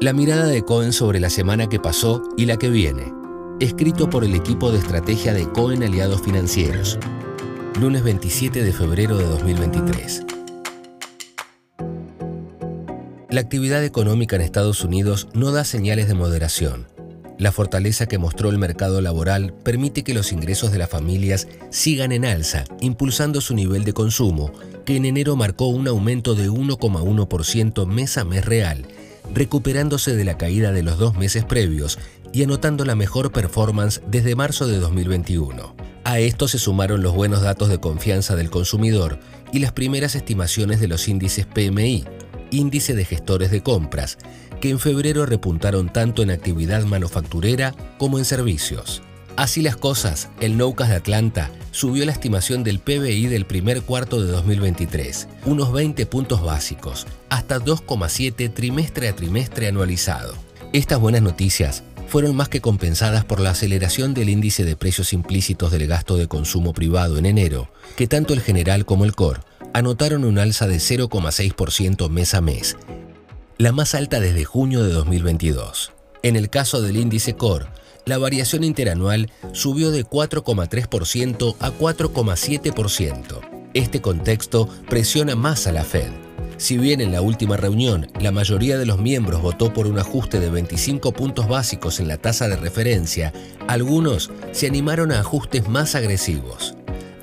La mirada de Cohen sobre la semana que pasó y la que viene. Escrito por el equipo de estrategia de Cohen Aliados Financieros. Lunes 27 de febrero de 2023. La actividad económica en Estados Unidos no da señales de moderación. La fortaleza que mostró el mercado laboral permite que los ingresos de las familias sigan en alza, impulsando su nivel de consumo, que en enero marcó un aumento de 1,1% mes a mes real recuperándose de la caída de los dos meses previos y anotando la mejor performance desde marzo de 2021. A esto se sumaron los buenos datos de confianza del consumidor y las primeras estimaciones de los índices PMI, índice de gestores de compras, que en febrero repuntaron tanto en actividad manufacturera como en servicios. Así las cosas, el Noucas de Atlanta subió la estimación del PBI del primer cuarto de 2023, unos 20 puntos básicos, hasta 2,7 trimestre a trimestre anualizado. Estas buenas noticias fueron más que compensadas por la aceleración del índice de precios implícitos del gasto de consumo privado en enero, que tanto el general como el core anotaron un alza de 0,6% mes a mes, la más alta desde junio de 2022. En el caso del índice core, la variación interanual subió de 4,3% a 4,7%. Este contexto presiona más a la Fed. Si bien en la última reunión la mayoría de los miembros votó por un ajuste de 25 puntos básicos en la tasa de referencia, algunos se animaron a ajustes más agresivos.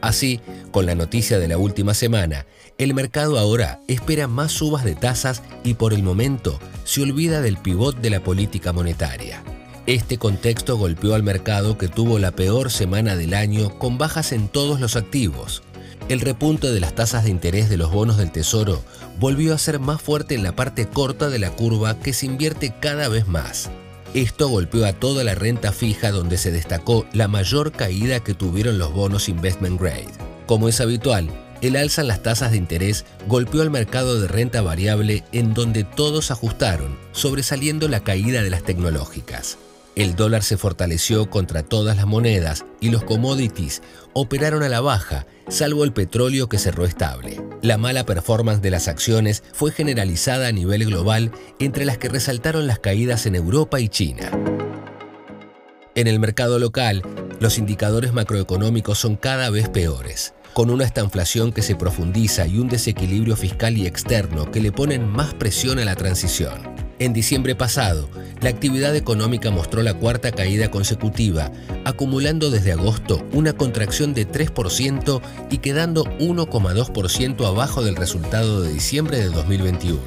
Así, con la noticia de la última semana, el mercado ahora espera más subas de tasas y por el momento se olvida del pivot de la política monetaria. Este contexto golpeó al mercado que tuvo la peor semana del año con bajas en todos los activos. El repunte de las tasas de interés de los bonos del Tesoro volvió a ser más fuerte en la parte corta de la curva que se invierte cada vez más. Esto golpeó a toda la renta fija donde se destacó la mayor caída que tuvieron los bonos investment grade. Como es habitual, el alza en las tasas de interés golpeó al mercado de renta variable en donde todos ajustaron, sobresaliendo la caída de las tecnológicas. El dólar se fortaleció contra todas las monedas y los commodities operaron a la baja, salvo el petróleo que cerró estable. La mala performance de las acciones fue generalizada a nivel global, entre las que resaltaron las caídas en Europa y China. En el mercado local, los indicadores macroeconómicos son cada vez peores, con una estanflación que se profundiza y un desequilibrio fiscal y externo que le ponen más presión a la transición. En diciembre pasado, la actividad económica mostró la cuarta caída consecutiva, acumulando desde agosto una contracción de 3% y quedando 1,2% abajo del resultado de diciembre de 2021.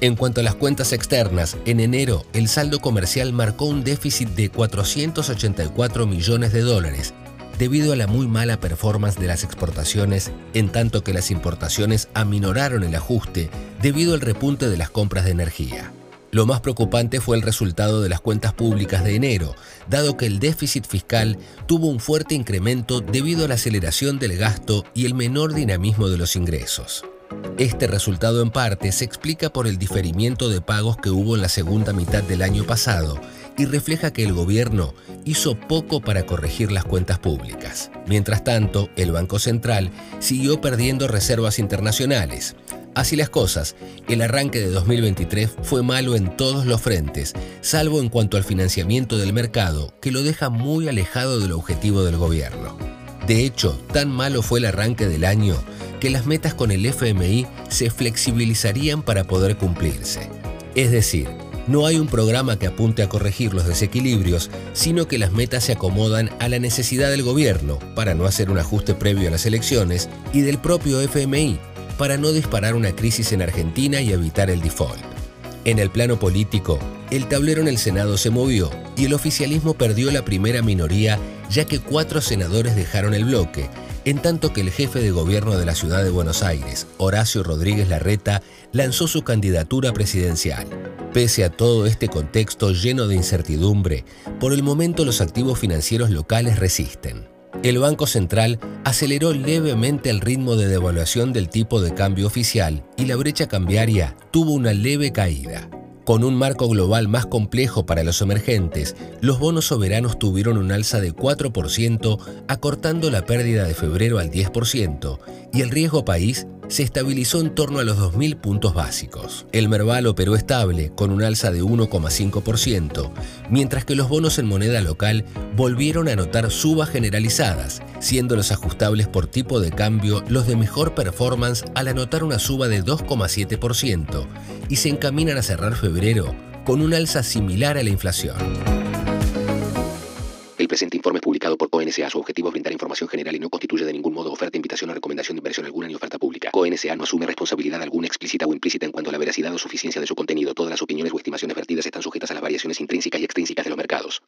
En cuanto a las cuentas externas, en enero el saldo comercial marcó un déficit de 484 millones de dólares, debido a la muy mala performance de las exportaciones, en tanto que las importaciones aminoraron el ajuste debido al repunte de las compras de energía. Lo más preocupante fue el resultado de las cuentas públicas de enero, dado que el déficit fiscal tuvo un fuerte incremento debido a la aceleración del gasto y el menor dinamismo de los ingresos. Este resultado en parte se explica por el diferimiento de pagos que hubo en la segunda mitad del año pasado y refleja que el gobierno hizo poco para corregir las cuentas públicas. Mientras tanto, el Banco Central siguió perdiendo reservas internacionales. Así las cosas, el arranque de 2023 fue malo en todos los frentes, salvo en cuanto al financiamiento del mercado, que lo deja muy alejado del objetivo del gobierno. De hecho, tan malo fue el arranque del año que las metas con el FMI se flexibilizarían para poder cumplirse. Es decir, no hay un programa que apunte a corregir los desequilibrios, sino que las metas se acomodan a la necesidad del gobierno para no hacer un ajuste previo a las elecciones y del propio FMI para no disparar una crisis en Argentina y evitar el default. En el plano político, el tablero en el Senado se movió y el oficialismo perdió la primera minoría ya que cuatro senadores dejaron el bloque, en tanto que el jefe de gobierno de la ciudad de Buenos Aires, Horacio Rodríguez Larreta, lanzó su candidatura presidencial. Pese a todo este contexto lleno de incertidumbre, por el momento los activos financieros locales resisten. El Banco Central aceleró levemente el ritmo de devaluación del tipo de cambio oficial y la brecha cambiaria tuvo una leve caída. Con un marco global más complejo para los emergentes, los bonos soberanos tuvieron un alza de 4%, acortando la pérdida de febrero al 10%, y el riesgo país se estabilizó en torno a los 2.000 puntos básicos. El Merval operó estable, con un alza de 1,5%, mientras que los bonos en moneda local volvieron a notar subas generalizadas, siendo los ajustables por tipo de cambio los de mejor performance al anotar una suba de 2,7%, y se encaminan a cerrar febrero con un alza similar a la inflación. El presente informe es publicado por CONSA. Su objetivo es brindar información general y no constituye de ningún modo oferta, invitación o recomendación de inversión alguna ni oferta pública. CONSA no asume responsabilidad alguna explícita o implícita en cuanto a la veracidad o suficiencia de su contenido. Todas las opiniones o estimaciones vertidas están sujetas a las variaciones intrínsecas y extrínsecas de los mercados.